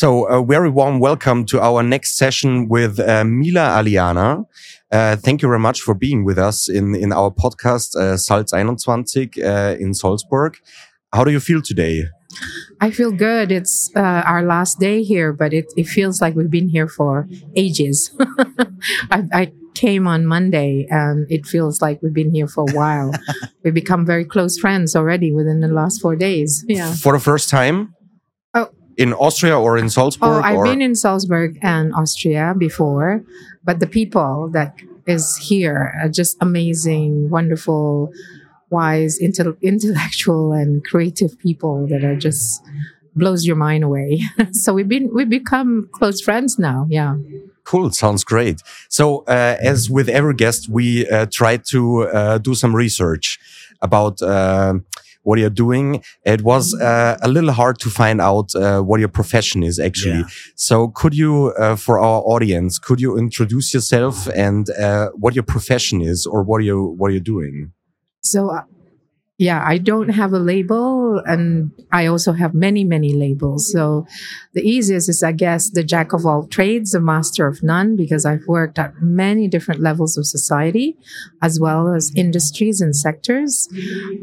So, a very warm welcome to our next session with uh, Mila Aliana. Uh, thank you very much for being with us in, in our podcast, uh, Salz 21 uh, in Salzburg. How do you feel today? I feel good. It's uh, our last day here, but it, it feels like we've been here for ages. I, I came on Monday and it feels like we've been here for a while. we've become very close friends already within the last four days. Yeah. For the first time? In Austria or in Salzburg? Oh, I've or? been in Salzburg and Austria before, but the people that is here are just amazing, wonderful, wise, intellectual, and creative people that are just blows your mind away. so we've been we've become close friends now. Yeah. Cool. Sounds great. So, uh, as with every guest, we uh, try to uh, do some research about uh, what you're doing. It was uh, a little hard to find out uh, what your profession is actually. Yeah. So, could you, for our audience, could you introduce yourself and what your profession is, or what you what you're doing? So yeah, I don't have a label and I also have many, many labels. So the easiest is, I guess, the jack of all trades, the master of none, because I've worked at many different levels of society as well as industries and sectors.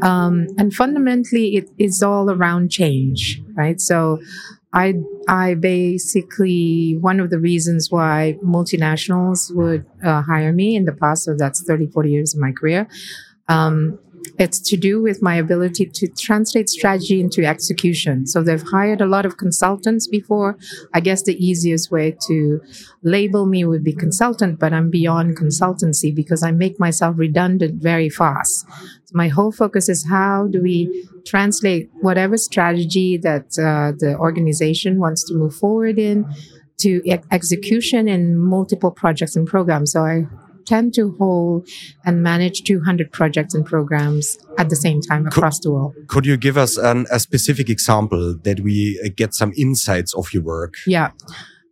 Um, and fundamentally, it is all around change, right? So I, I basically, one of the reasons why multinationals would uh, hire me in the past, so that's 30, 40 years of my career, um, it's to do with my ability to translate strategy into execution. So they've hired a lot of consultants before. I guess the easiest way to label me would be consultant, but I'm beyond consultancy because I make myself redundant very fast. So my whole focus is how do we translate whatever strategy that uh, the organization wants to move forward in to execution in multiple projects and programs. So I tend to hold and manage 200 projects and programs at the same time across could, the world. Could you give us an, a specific example that we uh, get some insights of your work? Yeah.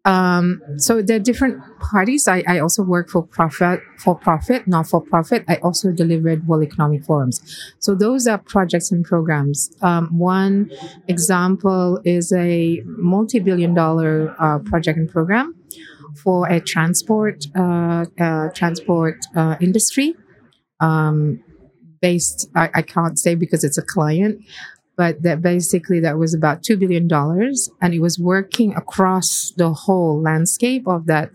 Um, so there are different parties. I, I also work for profit, for profit, not for profit. I also delivered World Economic Forums. So those are projects and programs. Um, one example is a multi-billion dollar uh, project and program for a transport uh, uh, transport uh, industry. Um, based, I, I, can't say because it's a client, but that basically that was about two billion dollars, and it was working across the whole landscape of that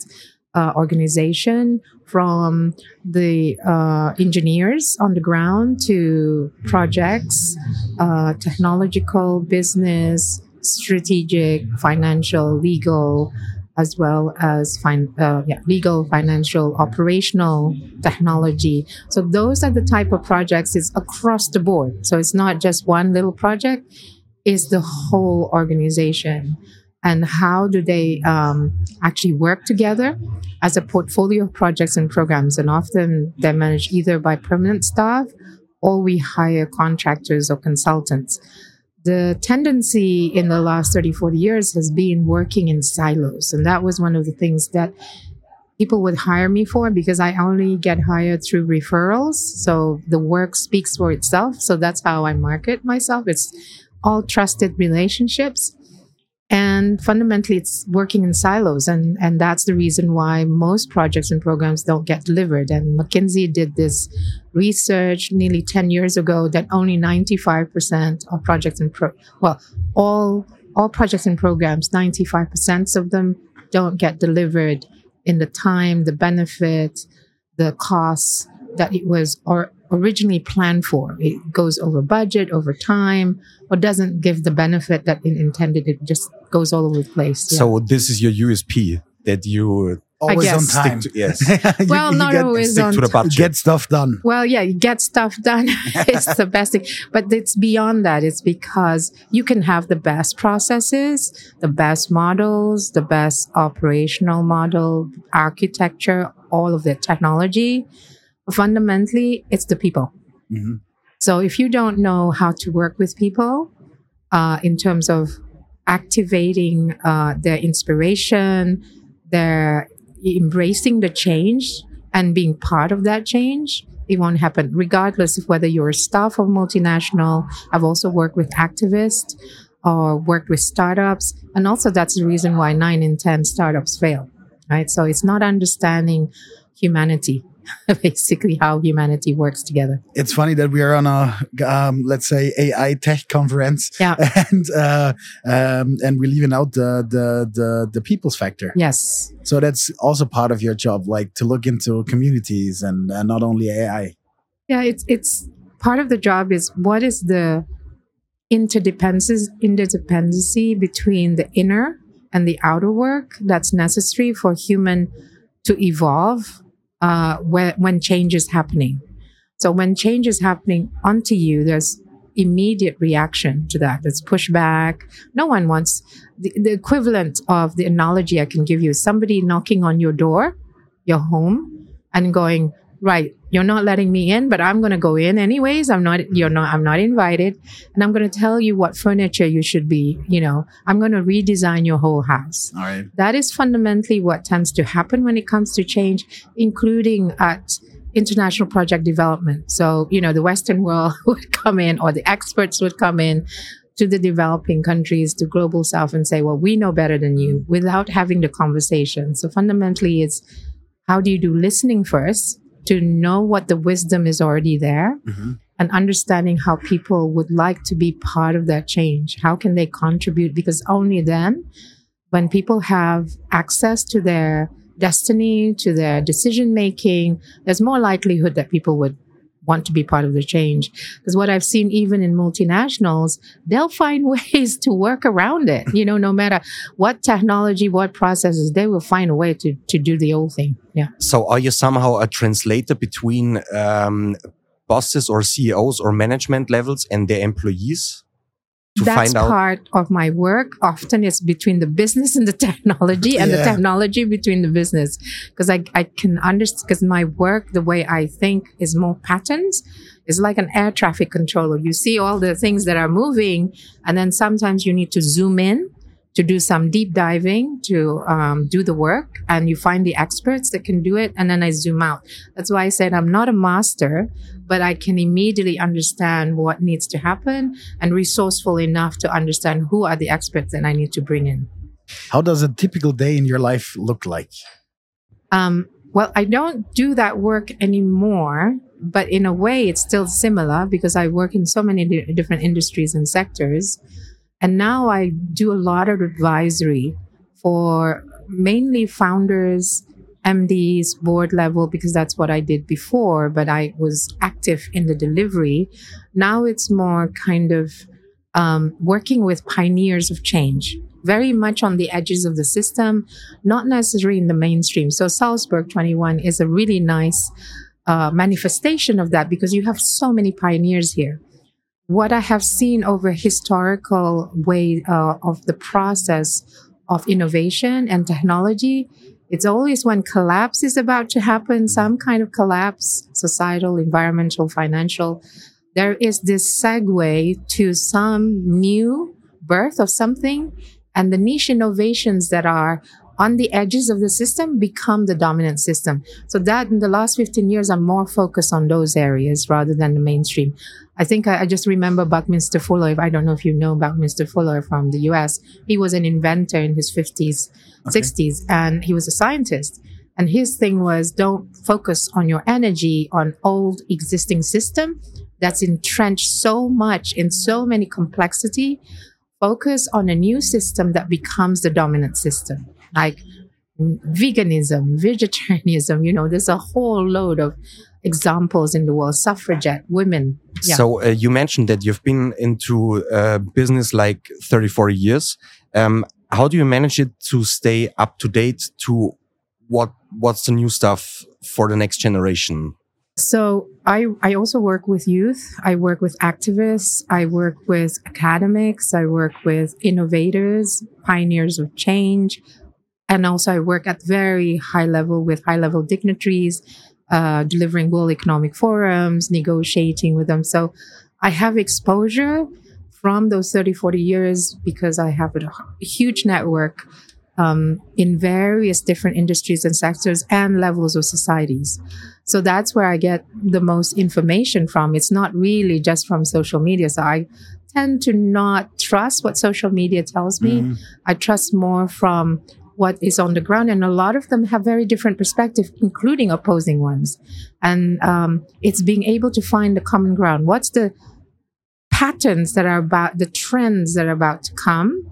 uh, organization, from the uh, engineers on the ground to projects, uh, technological, business, strategic, financial, legal as well as fin- uh, yeah, legal, financial, operational, technology. So those are the type of projects. It's across the board. So it's not just one little project. It's the whole organization. And how do they um, actually work together as a portfolio of projects and programs? And often they're managed either by permanent staff or we hire contractors or consultants the tendency in the last 30, 40 years has been working in silos. And that was one of the things that people would hire me for because I only get hired through referrals. So the work speaks for itself. So that's how I market myself. It's all trusted relationships. And fundamentally, it's working in silos. And, and that's the reason why most projects and programs don't get delivered. And McKinsey did this research nearly 10 years ago that only 95% of projects and pro, well, all, all projects and programs, 95% of them don't get delivered in the time, the benefit, the costs that it was or originally planned for. It goes over budget, over time, or doesn't give the benefit that it intended. It just goes all over the place. Yeah. So this is your USP that you always on time. To, yes. you, well, you not get, always on to the budget. Get stuff done. Well, yeah, you get stuff done. it's the best thing, but it's beyond that. It's because you can have the best processes, the best models, the best operational model, architecture, all of the technology fundamentally, it's the people. Mm-hmm. So if you don't know how to work with people uh, in terms of activating uh, their inspiration, their embracing the change and being part of that change, it won't happen, regardless of whether you're a staff of multinational. I've also worked with activists. or worked with startups. And also that's the reason why nine in 10 startups fail, right? So it's not understanding humanity. basically how humanity works together. It's funny that we are on a um, let's say AI tech conference, yeah, and uh, um, and we're leaving out the, the the the people's factor. Yes. So that's also part of your job, like to look into communities and, and not only AI. Yeah, it's it's part of the job is what is the interdependency interdependency between the inner and the outer work that's necessary for human to evolve uh, when, when change is happening. So when change is happening onto you, there's immediate reaction to that. There's pushback. No one wants the, the equivalent of the analogy I can give you somebody knocking on your door, your home, and going, right, you're not letting me in, but I'm going to go in anyways. I'm not, you're mm-hmm. not, I'm not invited. And I'm going to tell you what furniture you should be, you know, I'm going to redesign your whole house. All right. That is fundamentally what tends to happen when it comes to change, including at international project development. So, you know, the Western world would come in or the experts would come in to the developing countries, to global south and say, well, we know better than you without having the conversation. So fundamentally it's how do you do listening first to know what the wisdom is already there mm-hmm. and understanding how people would like to be part of that change. How can they contribute? Because only then, when people have access to their destiny, to their decision making, there's more likelihood that people would want to be part of the change. Because what I've seen even in multinationals, they'll find ways to work around it. You know, no matter what technology, what processes, they will find a way to, to do the old thing. Yeah. So are you somehow a translator between um, bosses or CEOs or management levels and their employees? That's part of my work. Often it's between the business and the technology and yeah. the technology between the business. Cause I, I can understand, cause my work, the way I think is more patterns is like an air traffic controller. You see all the things that are moving and then sometimes you need to zoom in to do some deep diving to um, do the work and you find the experts that can do it and then i zoom out. That's why i said i'm not a master but i can immediately understand what needs to happen and resourceful enough to understand who are the experts that i need to bring in. How does a typical day in your life look like? Um, well i don't do that work anymore but in a way it's still similar because i work in so many different industries and sectors and now I do a lot of advisory for mainly founders, MDs, board level, because that's what I did before, but I was active in the delivery. Now it's more kind of um, working with pioneers of change, very much on the edges of the system, not necessarily in the mainstream. So Salzburg 21 is a really nice uh, manifestation of that because you have so many pioneers here what I have seen over historical way uh, of the process of innovation and technology, it's always when collapse is about to happen, some kind of collapse, societal, environmental, financial, there is this segue to some new birth of something and the niche innovations that are on the edges of the system become the dominant system. So that in the last 15 years, I'm more focused on those areas rather than the mainstream. I think I, I just remember Buckminster Fuller. I don't know if you know Buckminster Fuller from the US. He was an inventor in his 50s, okay. 60s, and he was a scientist. And his thing was don't focus on your energy on old existing system that's entrenched so much in so many complexity. Focus on a new system that becomes the dominant system like veganism, vegetarianism, you know, there's a whole load of examples in the world, suffragette, women. Yeah. So uh, you mentioned that you've been into uh, business like 34 years. Um, how do you manage it to stay up to date to what what's the new stuff for the next generation? So I, I also work with youth. I work with activists. I work with academics. I work with innovators, pioneers of change, and also I work at very high level with high level dignitaries, uh, delivering World Economic Forums, negotiating with them. So I have exposure from those 30, 40 years because I have a huge network um, in various different industries and sectors and levels of societies. So that's where I get the most information from. It's not really just from social media. So I tend to not trust what social media tells me. Mhm. I trust more from what is on the ground, and a lot of them have very different perspectives, including opposing ones. And um, it's being able to find the common ground. What's the patterns that are about the trends that are about to come?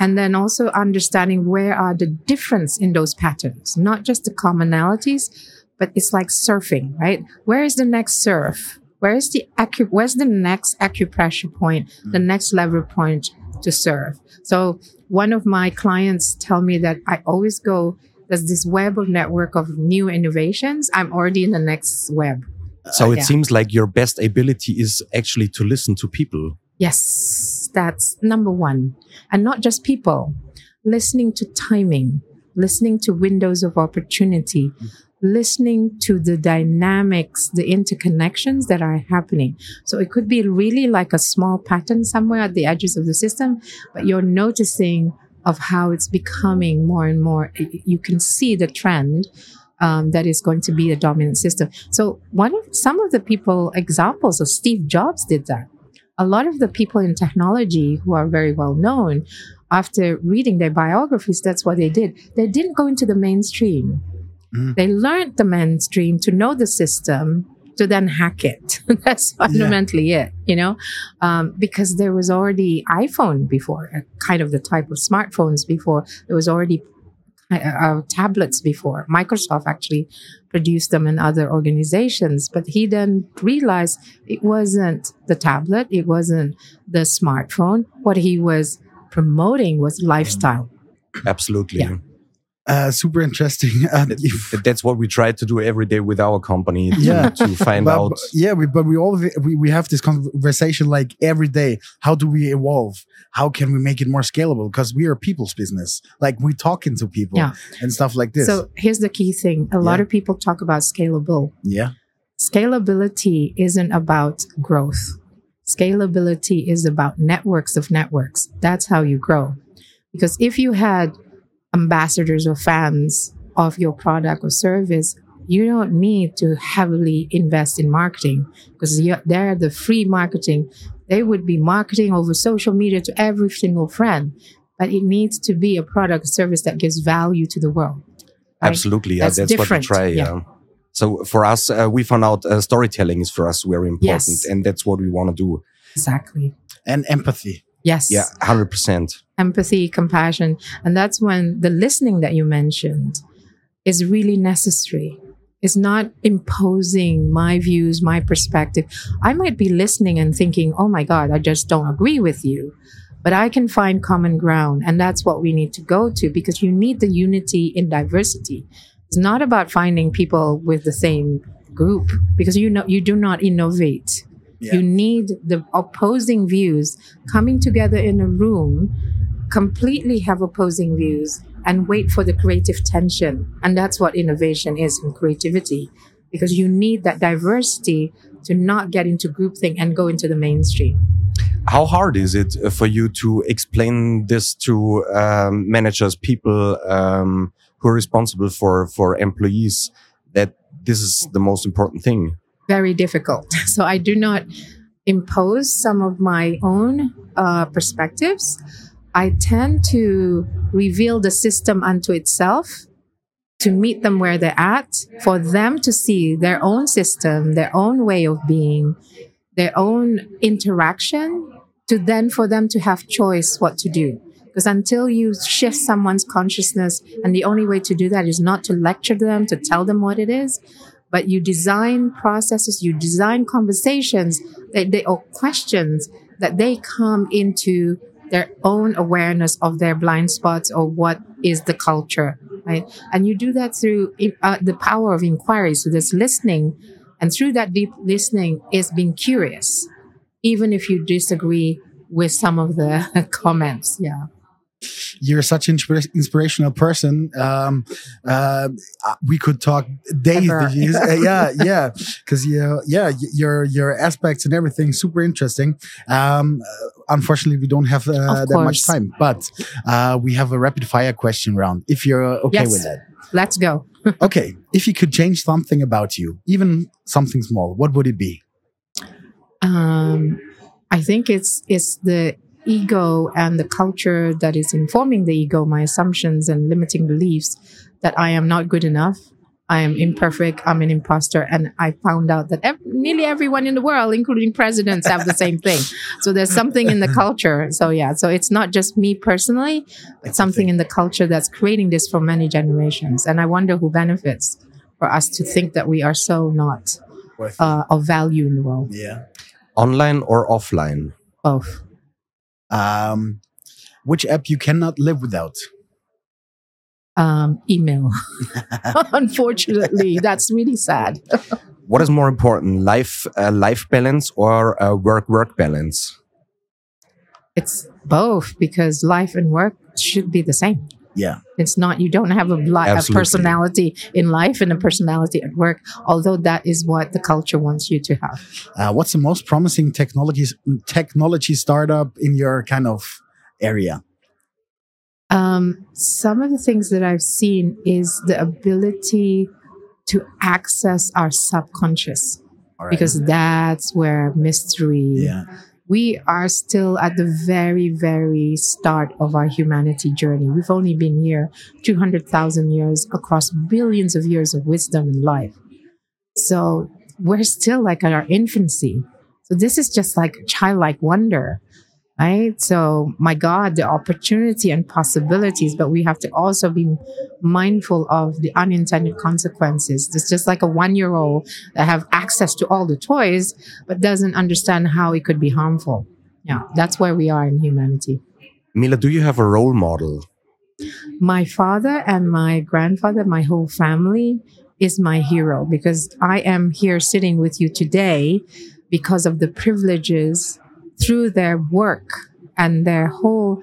And then also understanding where are the difference in those patterns, not just the commonalities, but it's like surfing, right? Where is the next surf? Where is the acu- where's the next acupressure point, the next lever point to serve. So one of my clients tell me that I always go, there's this web of network of new innovations. I'm already in the next web. So it yeah. seems like your best ability is actually to listen to people. Yes, that's number one. And not just people, listening to timing, listening to windows of opportunity, mm. Listening to the dynamics, the interconnections that are happening. So it could be really like a small pattern somewhere at the edges of the system, but you're noticing of how it's becoming more and more. You can see the trend. Um, that is going to be the dominant system. So one of some of the people examples of Steve Jobs did that a lot of the people in technology who are very well known, after reading their biographies, that's what they did. They didn't go into the mainstream. Mhm. They learned the mainstream to know the system to then hack it. that's fundamentally it, you know, um, because there was already iPhone before, uh, kind of the type of smartphones before. There was already uh, uh, tablets before. Microsoft actually produced them in other organizations, but he then realized it wasn't the tablet, it wasn't the smartphone. What he was promoting was lifestyle. Absolutely. Yeah. Uh, super interesting. Uh, That- if- That's what we try to do every day with our company to, Yeah. to find but, out. but- yeah, we, but we all we, we have this conversation like every day. How do we evolve? How can we make it more scalable? Because we are a people's business. Like we talking to people Yeah. and stuff like this. So here's the key thing a lot Yeah. of people talk about scalable. yeah, Scalability isn't about growth. Scalability is about networks of networks. That's how you grow. Because if you had ambassadors or fans of your product or service, you don't need to heavily invest in marketing because they're the free marketing. They would be marketing over social media to every single friend, but it needs to be a product service that gives value to the world. right? Absolutely. Yeah, That's that's, what we different, try. yeah. Yeah. So for us, uh, we found out uh, storytelling is for us very important, Yes. and that's what we want to do. Exactly. and empathy. Yes. Yeah, hundred percent. Empathy, compassion. And that's when the listening that you mentioned is really necessary. It's not imposing my views, my perspective. I might be listening and thinking, oh my God, I just don't agree with you. But I can find common ground. And that's what we need to go to because you need the unity in diversity. It's not about finding people with the same group because you know you do not innovate. Yeah. You need the opposing views coming together in a room, completely have opposing views, and wait for the creative tension. And that's what innovation is in creativity, because you need that diversity to not get into groupthink and go into the mainstream. How hard is it uh, for you to explain this to um, managers, people um, who are responsible for for employees that this is the most important thing? very difficult. So I do not impose some of my own uh, perspectives. I tend to reveal the system unto itself to meet them where they're at, for them to see their own system, their own way of being, their own interaction, to then for them to have choice what to do. Because until you shift someone's consciousness, and the only way to do that is not to lecture them, to tell them what it is, but you design processes, you design conversations that they, or questions that they come into their own awareness of their blind spots or what is the culture, right? And you do that through uh, the power of inquiry. So there's listening, and through that deep listening is being curious, even if you disagree with some of the comments. Yeah. You're such an inspira- inspirational person. Um, uh, we could talk days. Uh, yeah, yeah, because you, yeah, your your aspects and everything super interesting. Um, uh, unfortunately, we don't have uh, that much time, but uh, we have a rapid fire question round. If you're okay Yes. with that, Let's go. okay. If you could change something about you, even something small, what would it be? Um, I think it's it's the ego and the culture that is informing the ego, my assumptions and limiting beliefs that I am not good enough. I am imperfect. I'm an imposter. And I found out that ev- nearly everyone in the world, including presidents, have the same thing. So there's something in the culture. So yeah, so it's not just me personally, but something in the culture that's creating this for many generations. And I wonder who benefits for us to think that we are so not uh, of value in the world. yeah. Online or offline? Both. Um, which app you cannot live without? Um, email. Unfortunately, that's really sad. What is more important, life uh, life balance or uh, work work balance? It's both because life and work should be the same. Yeah. It's not, you don't have a, li- a personality in life and a personality at work, although that is what the culture wants you to have. Uh, what's the most promising technologies technology startup in your kind of area? Um, some of the things that I've seen is the ability to access our subconscious right. because that's where mystery yeah, we are still at the very, very start of our humanity journey. We've only been here 200,000 years across billions of years of wisdom and life. So we're still like at our infancy. So this is just like childlike wonder, right? So my God, the opportunity and possibilities, but we have to also be mindful of the unintended consequences. It's just like a one year old that have access to all the toys, but doesn't understand how it could be harmful. Yeah, that's where we are in humanity. Mila, do you have a role model? My father and my grandfather, my whole family is my hero because I am here sitting with you today because of the privileges through their work and their whole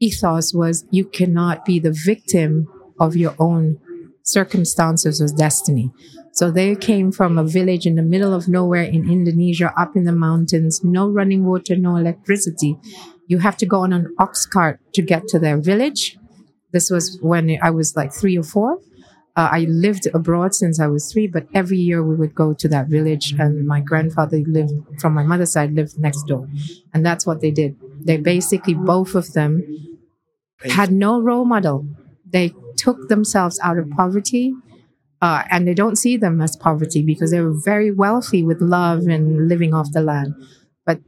ethos was you cannot be the victim of your own circumstances or destiny. So they came from a village in the middle of nowhere in Indonesia, up in the mountains, no running water, no electricity. You have to go on an ox cart to get to their village. This was when I was like three or four. Uh, I lived abroad since I was three, but every year we would go to that village, and my grandfather lived from my mother's side lived next door, and that's what they did. They basically both of them had no role model. They took themselves out of poverty, uh, and they don't see them as poverty because they were very wealthy with love and living off the land. But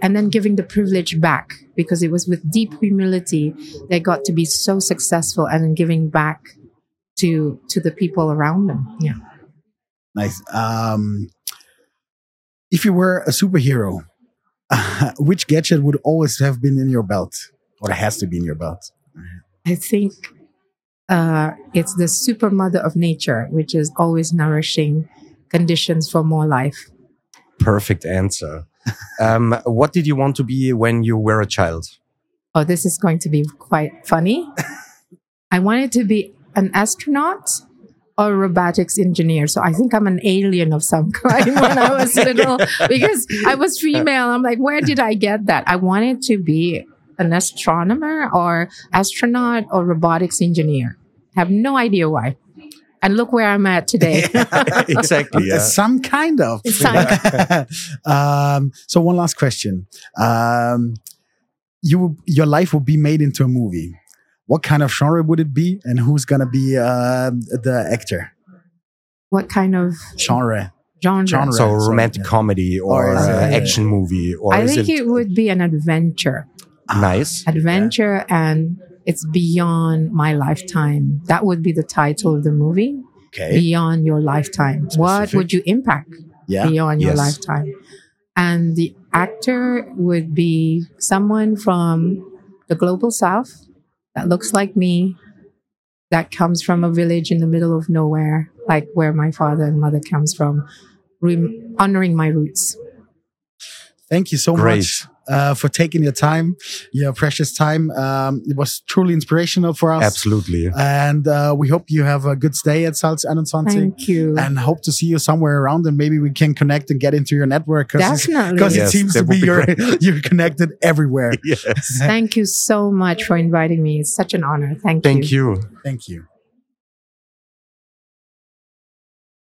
and then giving the privilege back because it was with deep humility they got to be so successful and giving back to to the people around them. Yeah. nice. Um, if you were a superhero, which gadget would always have been in your belt, or has to be in your belt? I think uh, it's the super mother of nature, which is always nourishing conditions for more life. Perfect answer. um, what did you want to be when you were a child? Oh, this is going to be quite funny. I wanted to be an astronaut or a robotics engineer. So I think I'm an alien of some kind when I was little because I was female. I'm like, where did I get that? I wanted to be an astronomer or astronaut or robotics engineer. Have no idea why. And look where I'm at today. exactly. Uh, Yeah. Some kind of. Some- um, so one last question. Um, you, your life will be made into a movie. What kind of genre would it be, and who's gonna be uh, the actor? what kind of Genre. genre? Genre. So Sorry, romantic yeah. comedy or, Or is uh, action movie or I think it, it would be an adventure. nice? adventure and it's beyond my lifetime. That would be the title of the movie. Okay. Beyond your lifetime. What would you impact Yeah. beyond your lifetime? And the actor would be someone from the global south that looks like me, that comes from a village in the middle of nowhere, like where my father and mother comes from, rem- honoring my roots. Thank you so Great. much uh, for taking your time, your precious time. Um, it was truly inspirational for us. Absolutely. And uh, we hope you have a good stay at Salz 21. Thank you. And hope to see you somewhere around, and maybe we can connect and get into your network because Definitely. it Yes, seems to be be you're you're connected everywhere. Yes. Thank you so much for inviting me. It's such an honor. Thank you. Thank you. Thank you.